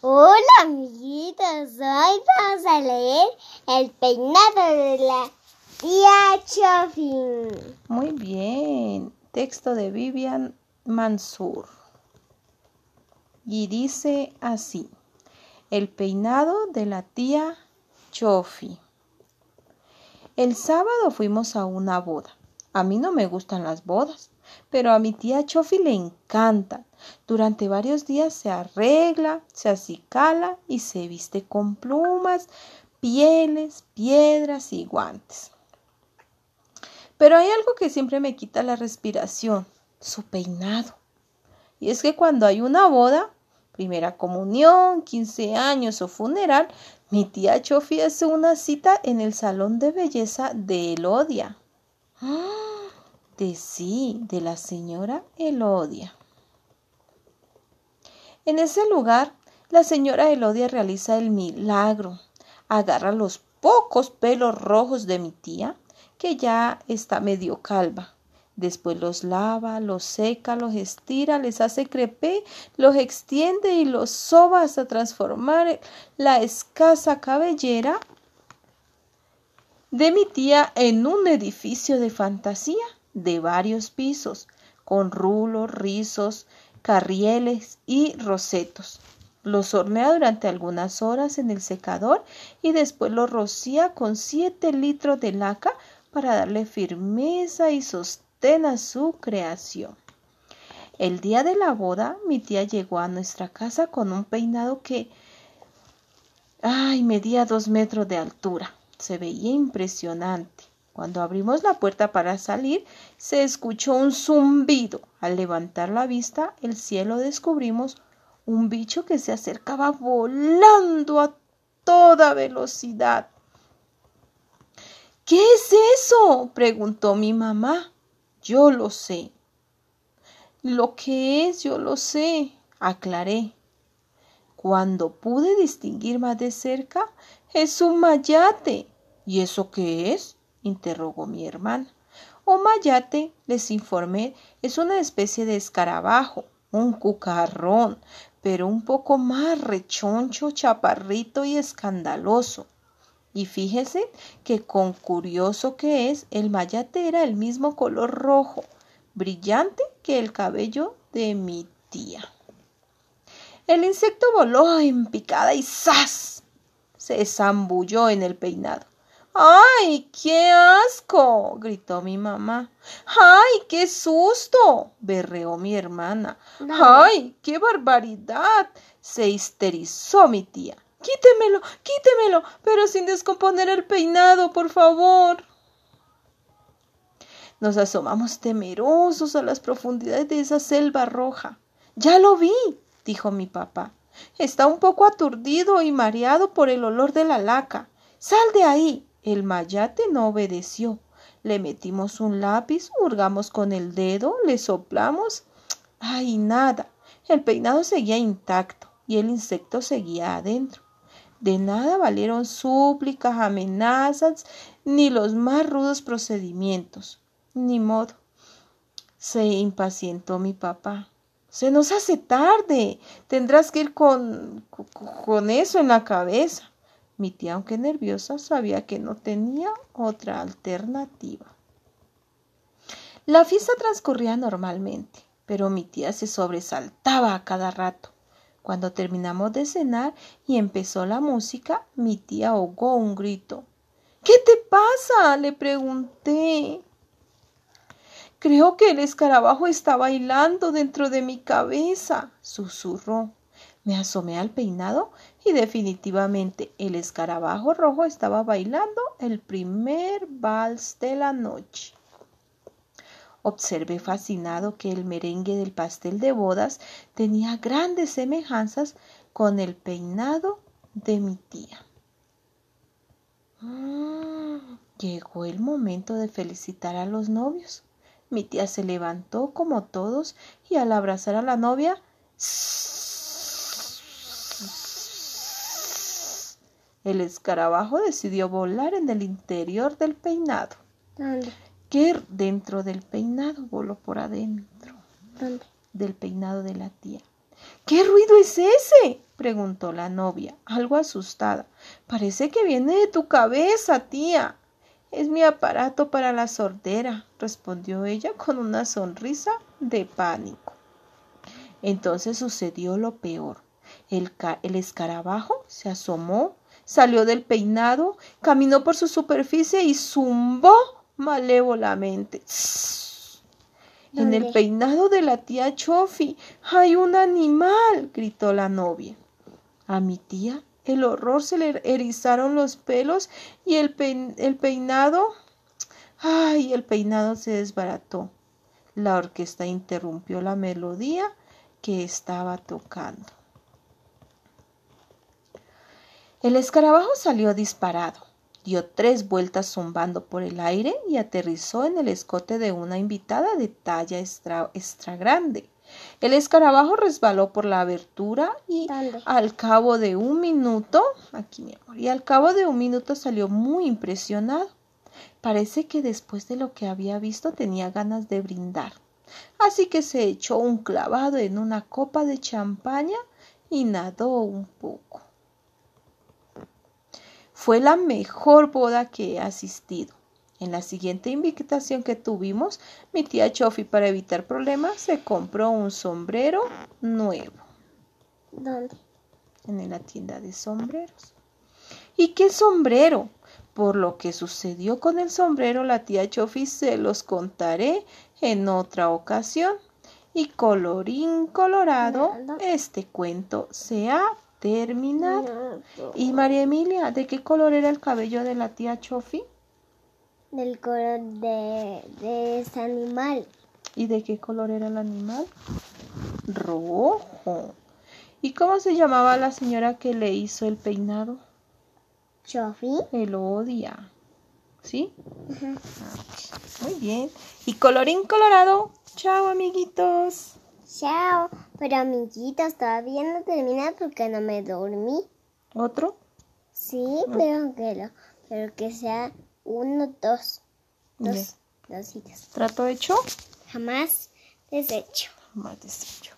Hola amiguitos, hoy vamos a leer El peinado de la tía Chofin. Muy bien. Texto de Vivian Mansur. Y dice así. El peinado de la tía Chofi. El sábado fuimos a una boda. A mí no me gustan las bodas, pero a mi tía Chofi le encantan. Durante varios días se arregla, se acicala y se viste con plumas, pieles, piedras y guantes. Pero hay algo que siempre me quita la respiración, su peinado. Y es que cuando hay una boda, primera comunión, 15 años o funeral, mi tía Chofi hace una cita en el salón de belleza de Elodia. De sí, de la señora Elodia. En ese lugar, la señora Elodia realiza el milagro. Agarra los pocos pelos rojos de mi tía, que ya está medio calva. Después los lava, los seca, los estira, les hace crepé, los extiende y los soba hasta transformar la escasa cabellera de mi tía en un edificio de fantasía de varios pisos, con rulos, rizos, carrieles y rosetos. Los hornea durante algunas horas en el secador y después los rocía con siete litros de laca para darle firmeza y sostén a su creación. El día de la boda, mi tía llegó a nuestra casa con un peinado que, ay, medía dos metros de altura. Se veía impresionante. Cuando abrimos la puerta para salir, se escuchó un zumbido. Al levantar la vista, el cielo descubrimos un bicho que se acercaba volando a toda velocidad. ¿Qué es eso? preguntó mi mamá. Yo lo sé. Lo que es, yo lo sé, aclaré. Cuando pude distinguir más de cerca, es un mayate. ¿Y eso qué es? Interrogó mi hermana. Un mayate, les informé, es una especie de escarabajo, un cucarrón, pero un poco más rechoncho, chaparrito y escandaloso. Y fíjese que con curioso que es, el mayate era el mismo color rojo, brillante que el cabello de mi tía. El insecto voló en picada y ¡zas! se zambulló en el peinado. ¡Ay, qué asco! gritó mi mamá. ¡Ay, qué susto! berreó mi hermana. ¡Ay, qué barbaridad! se histerizó mi tía. Quítemelo, quítemelo, pero sin descomponer el peinado, por favor. Nos asomamos temerosos a las profundidades de esa selva roja. Ya lo vi, dijo mi papá. Está un poco aturdido y mareado por el olor de la laca. Sal de ahí. El mayate no obedeció. Le metimos un lápiz, hurgamos con el dedo, le soplamos. ¡Ay, nada! El peinado seguía intacto y el insecto seguía adentro. De nada valieron súplicas, amenazas, ni los más rudos procedimientos. Ni modo. Se impacientó mi papá. Se nos hace tarde. Tendrás que ir con, con eso en la cabeza. Mi tía, aunque nerviosa, sabía que no tenía otra alternativa. La fiesta transcurría normalmente, pero mi tía se sobresaltaba a cada rato. Cuando terminamos de cenar y empezó la música, mi tía ahogó un grito. ¿Qué te pasa? le pregunté. Creo que el escarabajo está bailando dentro de mi cabeza, susurró. Me asomé al peinado y definitivamente el escarabajo rojo estaba bailando el primer vals de la noche. Observé fascinado que el merengue del pastel de bodas tenía grandes semejanzas con el peinado de mi tía. Llegó el momento de felicitar a los novios. Mi tía se levantó como todos y al abrazar a la novia el escarabajo decidió volar en el interior del peinado. ¿Dónde? Que dentro del peinado voló por adentro ¿Dónde? del peinado de la tía. ¿Qué ruido es ese? preguntó la novia, algo asustada. Parece que viene de tu cabeza, tía. Es mi aparato para la sordera, respondió ella con una sonrisa de pánico. Entonces sucedió lo peor. El, el, escarabajo se asomó, salió del peinado, caminó por su superficie y zumbó malévolamente. En el peinado de la tía Chofi hay un animal, gritó la novia. A mi tía el horror se le erizaron los pelos y el, el peinado... Ay, el peinado se desbarató. La orquesta interrumpió la melodía que estaba tocando. El escarabajo salió disparado, dio tres vueltas zumbando por el aire y aterrizó en el escote de una invitada de talla extra, extra grande. El escarabajo resbaló por la abertura y al cabo de un minuto, aquí mi amor, y al cabo de un minuto salió muy impresionado. Parece que después de lo que había visto tenía ganas de brindar. Así que se echó un clavado en una copa de champaña y nadó un poco. Fue la mejor boda que he asistido. En la siguiente invitación que tuvimos, mi tía Chofi, para evitar problemas, se compró un sombrero nuevo. ¿Dónde? En la tienda de sombreros. ¿Y qué sombrero? Por lo que sucedió con el sombrero, la tía Chofi se los contaré en otra ocasión. Y colorín colorado, este cuento se ha terminado. ¿Y María Emilia, de qué color era el cabello de la tía Chofi? del color de, de ese animal. ¿Y de qué color era el animal? Rojo. ¿Y cómo se llamaba la señora que le hizo el peinado? Chofi. Elodia. ¿Sí? Ah, muy bien. Y colorín colorado. Chao, amiguitos. Chao. Pero, amiguitos, todavía no termina porque no me dormí. ¿Otro? Sí, pero que, lo, pero que sea uno, dos. Dos. Dos ¿Trato hecho? Jamás desecho. Jamás desecho.